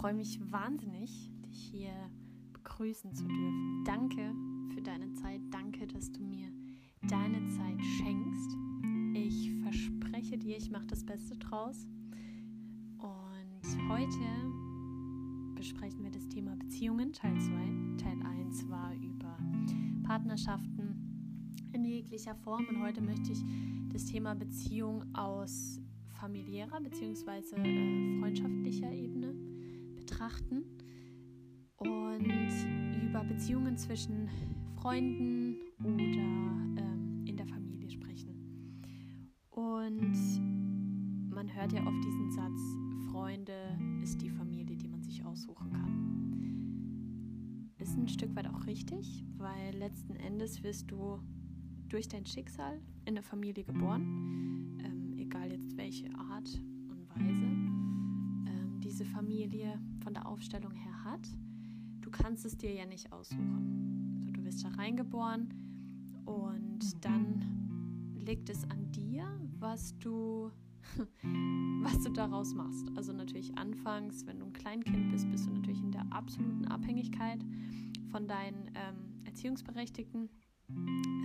freue mich wahnsinnig, dich hier begrüßen zu dürfen. Danke für deine Zeit. Danke, dass du mir deine Zeit schenkst. Ich verspreche dir, ich mache das Beste draus. Und heute besprechen wir das Thema Beziehungen, Teil 2. Teil 1 war über Partnerschaften in jeglicher Form und heute möchte ich das Thema Beziehung aus familiärer bzw. Äh, freundschaftlicher Ebene betrachten und über Beziehungen zwischen Freunden oder ähm, in der Familie sprechen. Und man hört ja oft diesen Satz, Freunde ist die Familie, die man sich aussuchen kann. Ist ein Stück weit auch richtig, weil letzten Endes wirst du durch dein Schicksal in eine Familie geboren, ähm, egal jetzt welche Art und Weise ähm, diese Familie von der Aufstellung her hat. Du kannst es dir ja nicht aussuchen. Also du wirst da reingeboren und dann liegt es an dir, was du, was du daraus machst. Also natürlich anfangs, wenn du ein Kleinkind bist, bist du natürlich in der absoluten Abhängigkeit von deinen ähm, Erziehungsberechtigten.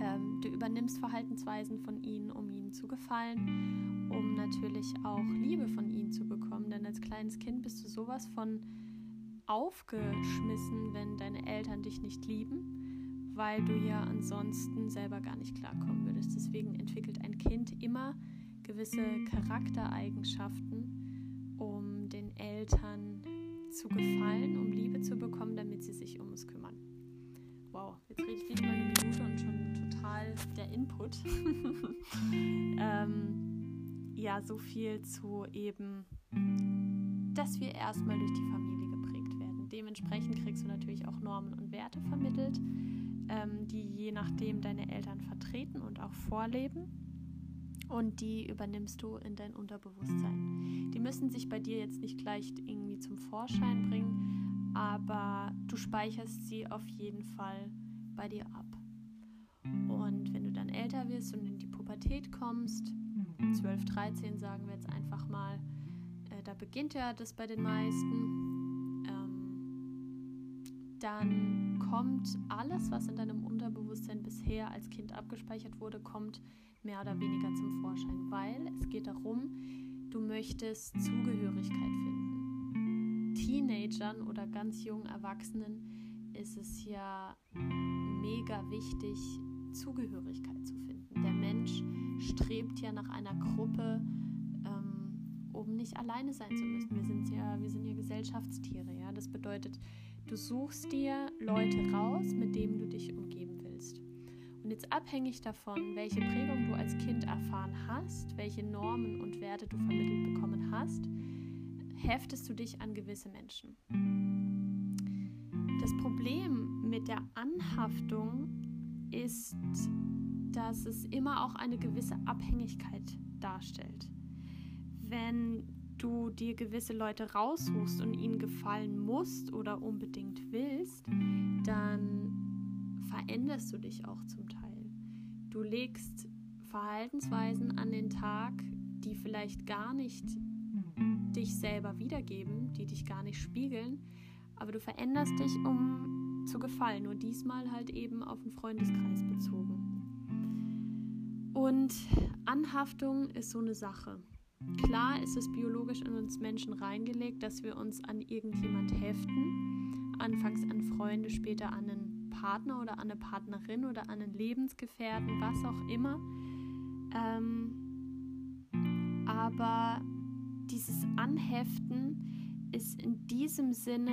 Ähm, du übernimmst Verhaltensweisen von ihnen, um ihnen zu gefallen, um natürlich auch Liebe von ihnen zu bekommen. Denn als kleines Kind bist du sowas von aufgeschmissen, wenn deine Eltern dich nicht lieben, weil du ja ansonsten selber gar nicht klarkommen würdest. Deswegen entwickelt ein Kind immer gewisse Charaktereigenschaften, um den Eltern zu gefallen, um Liebe zu bekommen, damit sie sich um uns kümmern. Wow, jetzt rede ich nicht der Input. ähm, ja, so viel zu eben, dass wir erstmal durch die Familie geprägt werden. Dementsprechend kriegst du natürlich auch Normen und Werte vermittelt, ähm, die je nachdem deine Eltern vertreten und auch vorleben. Und die übernimmst du in dein Unterbewusstsein. Die müssen sich bei dir jetzt nicht gleich irgendwie zum Vorschein bringen, aber du speicherst sie auf jeden Fall bei dir ab. Und wenn du dann älter wirst und in die Pubertät kommst, 12, 13 sagen wir jetzt einfach mal, äh, da beginnt ja das bei den meisten, ähm, dann kommt alles, was in deinem Unterbewusstsein bisher als Kind abgespeichert wurde, kommt mehr oder weniger zum Vorschein, weil es geht darum, du möchtest Zugehörigkeit finden. Teenagern oder ganz jungen Erwachsenen ist es ja mega wichtig, Zugehörigkeit zu finden. Der Mensch strebt ja nach einer Gruppe, ähm, um nicht alleine sein zu müssen. Wir sind ja, wir sind ja Gesellschaftstiere, ja. Das bedeutet, du suchst dir Leute raus, mit denen du dich umgeben willst. Und jetzt abhängig davon, welche Prägung du als Kind erfahren hast, welche Normen und Werte du vermittelt bekommen hast, heftest du dich an gewisse Menschen. Das Problem mit der Anhaftung ist, dass es immer auch eine gewisse Abhängigkeit darstellt. Wenn du dir gewisse Leute raussuchst und ihnen gefallen musst oder unbedingt willst, dann veränderst du dich auch zum Teil. Du legst Verhaltensweisen an den Tag, die vielleicht gar nicht dich selber wiedergeben, die dich gar nicht spiegeln, aber du veränderst dich, um zu gefallen, nur diesmal halt eben auf den Freundeskreis bezogen. Und Anhaftung ist so eine Sache. Klar ist es biologisch in uns Menschen reingelegt, dass wir uns an irgendjemand heften. Anfangs an Freunde, später an einen Partner oder an eine Partnerin oder an einen Lebensgefährten, was auch immer. Ähm, aber dieses Anheften ist in diesem Sinne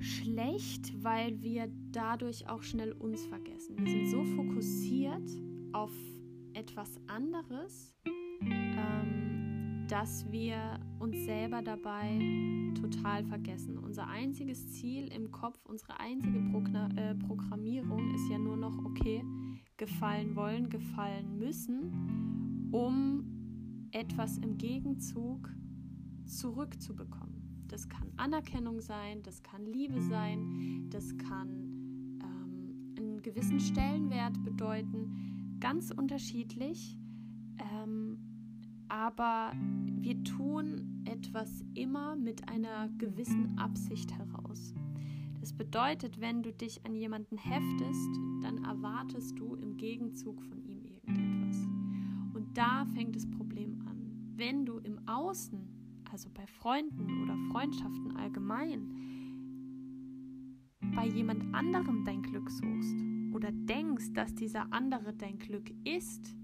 schlecht, weil wir dadurch auch schnell uns vergessen. Wir sind so fokussiert auf etwas anderes, ähm, dass wir uns selber dabei total vergessen. Unser einziges Ziel im Kopf, unsere einzige Progna äh, Programmierung ist ja nur noch, okay, gefallen wollen, gefallen müssen, um etwas im Gegenzug zurückzubekommen. Das kann Anerkennung sein, das kann Liebe sein, das kann ähm, einen gewissen Stellenwert bedeuten, ganz unterschiedlich. Ähm, aber wir tun etwas immer mit einer gewissen Absicht heraus. Das bedeutet, wenn du dich an jemanden heftest, dann erwartest du im Gegenzug von ihm irgendetwas. Und da fängt das Problem an. Wenn du im Außen, also bei Freunden oder Freundschaften allgemein, bei jemand anderem dein Glück suchst oder denkst, dass dieser andere dein Glück ist,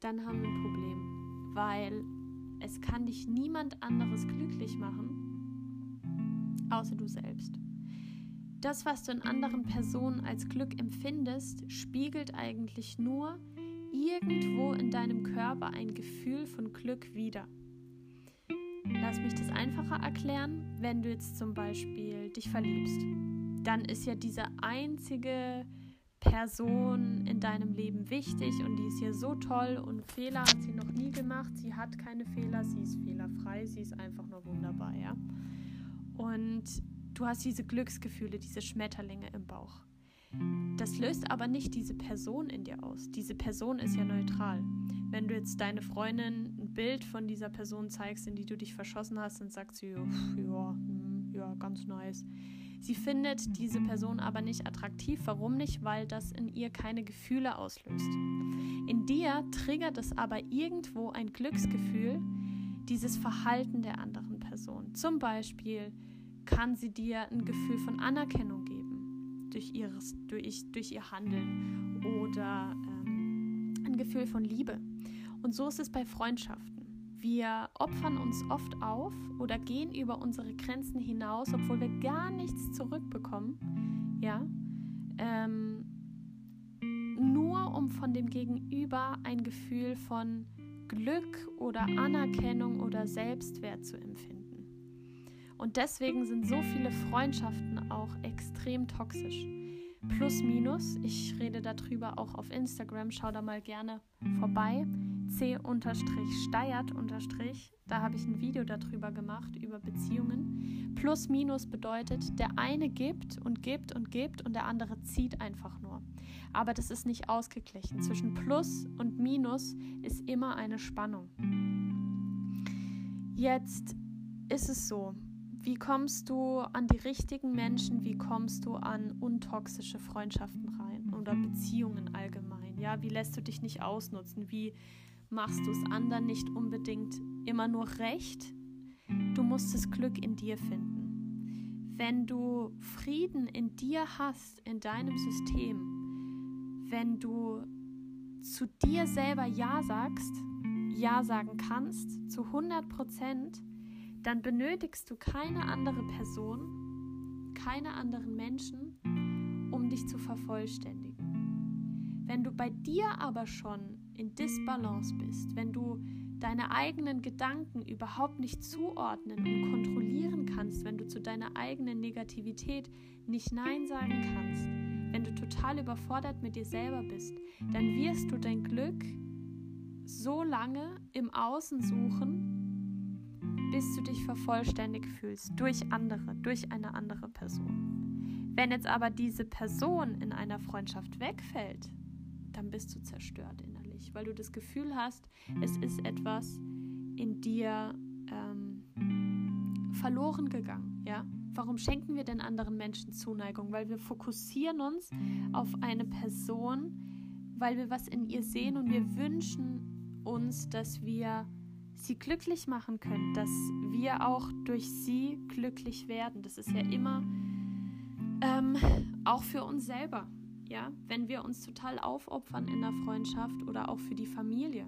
dann haben wir ein Problem, weil es kann dich niemand anderes glücklich machen, außer du selbst. Das, was du in anderen Personen als Glück empfindest, spiegelt eigentlich nur irgendwo in deinem Körper ein Gefühl von Glück wider. Lass mich das einfacher erklären, wenn du jetzt zum Beispiel dich verliebst. Dann ist ja diese einzige Person in deinem Leben wichtig und die ist ja so toll und Fehler hat sie noch nie gemacht. Sie hat keine Fehler, sie ist fehlerfrei, sie ist einfach nur wunderbar, ja. Und du hast diese Glücksgefühle, diese Schmetterlinge im Bauch. Das löst aber nicht diese Person in dir aus. Diese Person ist ja neutral. Wenn du jetzt deine Freundin Bild von dieser Person zeigst, in die du dich verschossen hast, dann sagt sie, ja, hm, ja, ganz nice. Sie findet diese Person aber nicht attraktiv. Warum nicht? Weil das in ihr keine Gefühle auslöst. In dir triggert es aber irgendwo ein Glücksgefühl, dieses Verhalten der anderen Person. Zum Beispiel kann sie dir ein Gefühl von Anerkennung geben durch, ihres, durch, durch ihr Handeln oder ähm, ein Gefühl von Liebe. Und so ist es bei Freundschaften. Wir opfern uns oft auf oder gehen über unsere Grenzen hinaus, obwohl wir gar nichts zurückbekommen. Ja. Ähm, nur um von dem Gegenüber ein Gefühl von Glück oder Anerkennung oder Selbstwert zu empfinden. Und deswegen sind so viele Freundschaften auch extrem toxisch. Plus, minus, ich rede darüber auch auf Instagram, schau da mal gerne vorbei c-steiert da habe ich ein Video darüber gemacht, über Beziehungen. Plus minus bedeutet, der eine gibt und gibt und gibt und der andere zieht einfach nur. Aber das ist nicht ausgeglichen. Zwischen Plus und Minus ist immer eine Spannung. Jetzt ist es so, wie kommst du an die richtigen Menschen, wie kommst du an untoxische Freundschaften rein oder Beziehungen allgemein? Ja, wie lässt du dich nicht ausnutzen? Wie machst du es anderen nicht unbedingt immer nur recht. Du musst das Glück in dir finden. Wenn du Frieden in dir hast, in deinem System, wenn du zu dir selber Ja sagst, Ja sagen kannst, zu 100 Prozent, dann benötigst du keine andere Person, keine anderen Menschen, um dich zu vervollständigen. Wenn du bei dir aber schon in Disbalance bist, wenn du deine eigenen Gedanken überhaupt nicht zuordnen und kontrollieren kannst, wenn du zu deiner eigenen Negativität nicht Nein sagen kannst, wenn du total überfordert mit dir selber bist, dann wirst du dein Glück so lange im Außen suchen, bis du dich vervollständigt fühlst durch andere, durch eine andere Person. Wenn jetzt aber diese Person in einer Freundschaft wegfällt, dann bist du zerstört innerlich, weil du das Gefühl hast, es ist etwas in dir ähm, verloren gegangen. Ja? Warum schenken wir denn anderen Menschen Zuneigung? Weil wir fokussieren uns auf eine Person, weil wir was in ihr sehen und wir wünschen uns, dass wir sie glücklich machen können, dass wir auch durch sie glücklich werden. Das ist ja immer ähm, auch für uns selber ja, wenn wir uns total aufopfern in der Freundschaft oder auch für die Familie.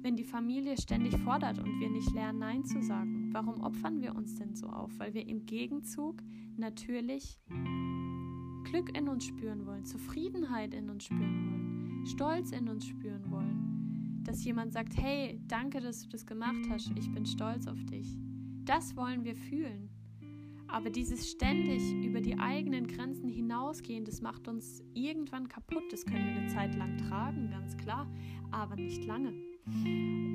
Wenn die Familie ständig fordert und wir nicht lernen, Nein zu sagen, warum opfern wir uns denn so auf? Weil wir im Gegenzug natürlich Glück in uns spüren wollen, Zufriedenheit in uns spüren wollen, Stolz in uns spüren wollen. Dass jemand sagt, hey, danke, dass du das gemacht hast, ich bin stolz auf dich. Das wollen wir fühlen. Aber dieses ständig über die eigenen Grenzen hinausgehen, das macht uns irgendwann kaputt. Das können wir eine Zeit lang tragen, ganz klar, aber nicht lange.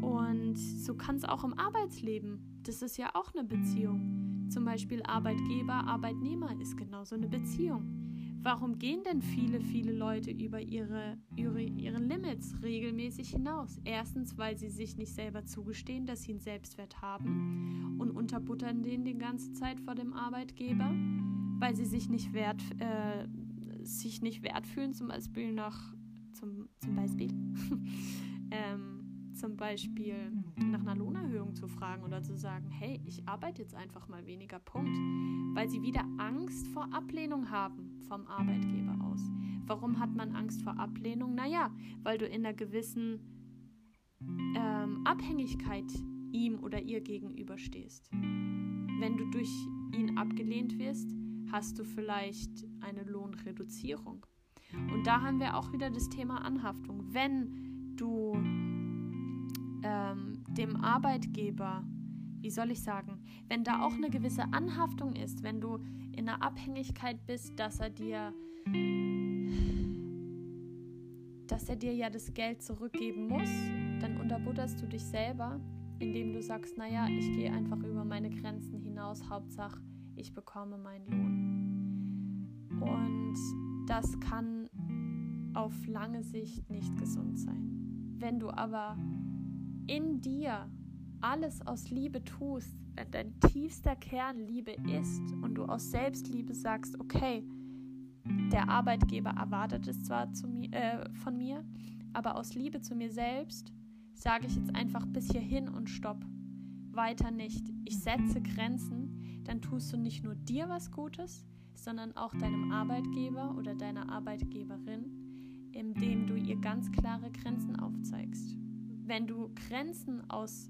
Und so kann es auch im Arbeitsleben. Das ist ja auch eine Beziehung. Zum Beispiel Arbeitgeber, Arbeitnehmer ist genauso eine Beziehung. Warum gehen denn viele, viele Leute über ihre, ihre, ihre Limits regelmäßig hinaus? Erstens, weil sie sich nicht selber zugestehen, dass sie einen Selbstwert haben und unterbuttern den die ganze Zeit vor dem Arbeitgeber, weil sie sich nicht wert, äh, sich nicht wert fühlen, zum Beispiel nach, zum, zum Beispiel, ähm, zum Beispiel nach einer Lohnerhöhung zu fragen oder zu sagen, hey, ich arbeite jetzt einfach mal weniger, Punkt. Weil sie wieder Angst vor Ablehnung haben vom Arbeitgeber aus. Warum hat man Angst vor Ablehnung? Naja, weil du in einer gewissen ähm, Abhängigkeit ihm oder ihr gegenüberstehst. Wenn du durch ihn abgelehnt wirst, hast du vielleicht eine Lohnreduzierung. Und da haben wir auch wieder das Thema Anhaftung. Wenn du ähm, dem Arbeitgeber, wie soll ich sagen, wenn da auch eine gewisse Anhaftung ist, wenn du in einer Abhängigkeit bist, dass er dir dass er dir ja das Geld zurückgeben muss, dann unterbutterst du dich selber, indem du sagst, naja, ich gehe einfach über meine Grenzen hinaus, Hauptsache, ich bekomme meinen Lohn. Und das kann auf lange Sicht nicht gesund sein. Wenn du aber in dir alles aus Liebe tust, wenn dein tiefster Kern Liebe ist und du aus Selbstliebe sagst, okay, der Arbeitgeber erwartet es zwar mir, äh, von mir, aber aus Liebe zu mir selbst sage ich jetzt einfach bis hierhin und stopp. Weiter nicht. Ich setze Grenzen, dann tust du nicht nur dir was Gutes, sondern auch deinem Arbeitgeber oder deiner Arbeitgeberin, indem du ihr ganz klare Grenzen aufzeigst wenn du Grenzen aus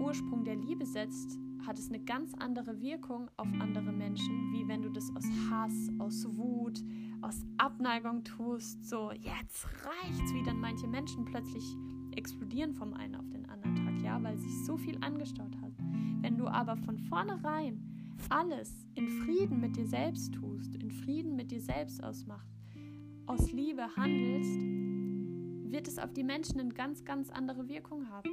Ursprung der Liebe setzt, hat es eine ganz andere Wirkung auf andere Menschen, wie wenn du das aus Hass, aus Wut, aus Abneigung tust. So, jetzt reicht's, wie dann manche Menschen plötzlich explodieren vom einen auf den anderen Tag, ja, weil sich so viel angestaut hat. Wenn du aber von vornherein alles in Frieden mit dir selbst tust, in Frieden mit dir selbst ausmacht, aus Liebe handelst, wird es auf die Menschen eine ganz, ganz andere Wirkung haben.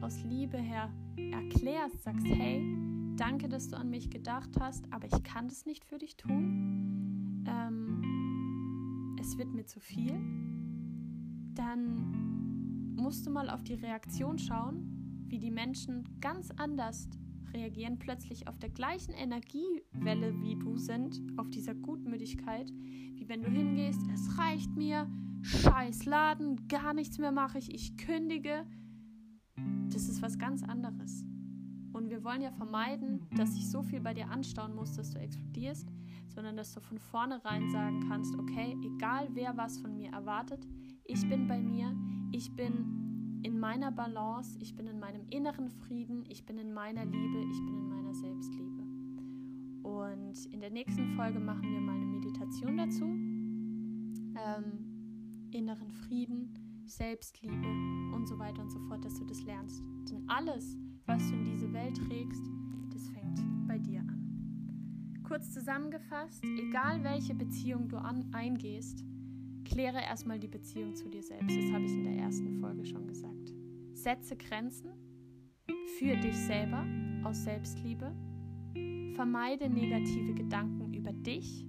Aus Liebe her erklärst, sagst, hey, danke, dass du an mich gedacht hast, aber ich kann das nicht für dich tun, ähm, es wird mir zu viel, dann musst du mal auf die Reaktion schauen, wie die Menschen ganz anders reagieren, plötzlich auf der gleichen Energiewelle wie du sind, auf dieser Gutmütigkeit, wie wenn du hingehst, es reicht mir, scheiß Laden, gar nichts mehr mache ich, ich kündige. Das ist was ganz anderes. Und wir wollen ja vermeiden, dass sich so viel bei dir anstauen muss, dass du explodierst, sondern dass du von vornherein sagen kannst, okay, egal wer was von mir erwartet, ich bin bei mir, ich bin in meiner Balance, ich bin in meinem inneren Frieden, ich bin in meiner Liebe, ich bin in meiner Selbstliebe. Und in der nächsten Folge machen wir mal eine Meditation dazu. Ähm, inneren Frieden, Selbstliebe und so weiter und so fort, dass du das lernst. Denn alles, was du in diese Welt trägst, das fängt bei dir an. Kurz zusammengefasst, egal welche Beziehung du an, eingehst, kläre erstmal die Beziehung zu dir selbst. Das habe ich in der ersten Folge schon gesagt. Setze Grenzen für dich selber aus Selbstliebe. Vermeide negative Gedanken über dich,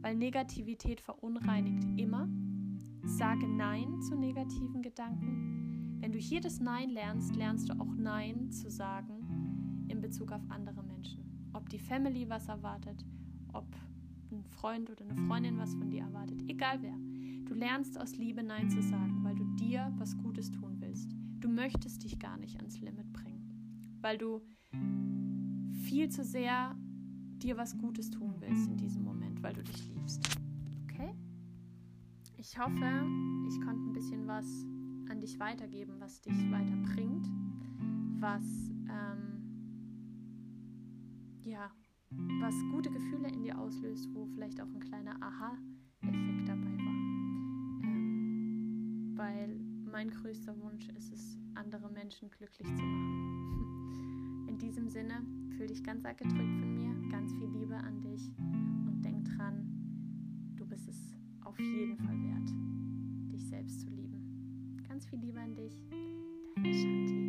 weil Negativität verunreinigt immer. Sage Nein zu negativen Gedanken. Wenn du hier das Nein lernst, lernst du auch Nein zu sagen in Bezug auf andere Menschen. Ob die Family was erwartet, ob ein Freund oder eine Freundin was von dir erwartet, egal wer. Du lernst aus Liebe Nein zu sagen, weil du dir was Gutes tun willst. Du möchtest dich gar nicht ans Limit bringen, weil du viel zu sehr dir was Gutes tun willst in diesem Moment, weil du dich liebst. Ich hoffe, ich konnte ein bisschen was an dich weitergeben, was dich weiterbringt, was ähm, ja, was gute Gefühle in dir auslöst, wo vielleicht auch ein kleiner Aha-Effekt dabei war. Ähm, weil mein größter Wunsch ist es, andere Menschen glücklich zu machen. In diesem Sinne, fühl dich ganz arg gedrückt von mir, ganz viel Liebe an auf jeden Fall wert, dich selbst zu lieben. Ganz viel Liebe an dich, deine Shanti.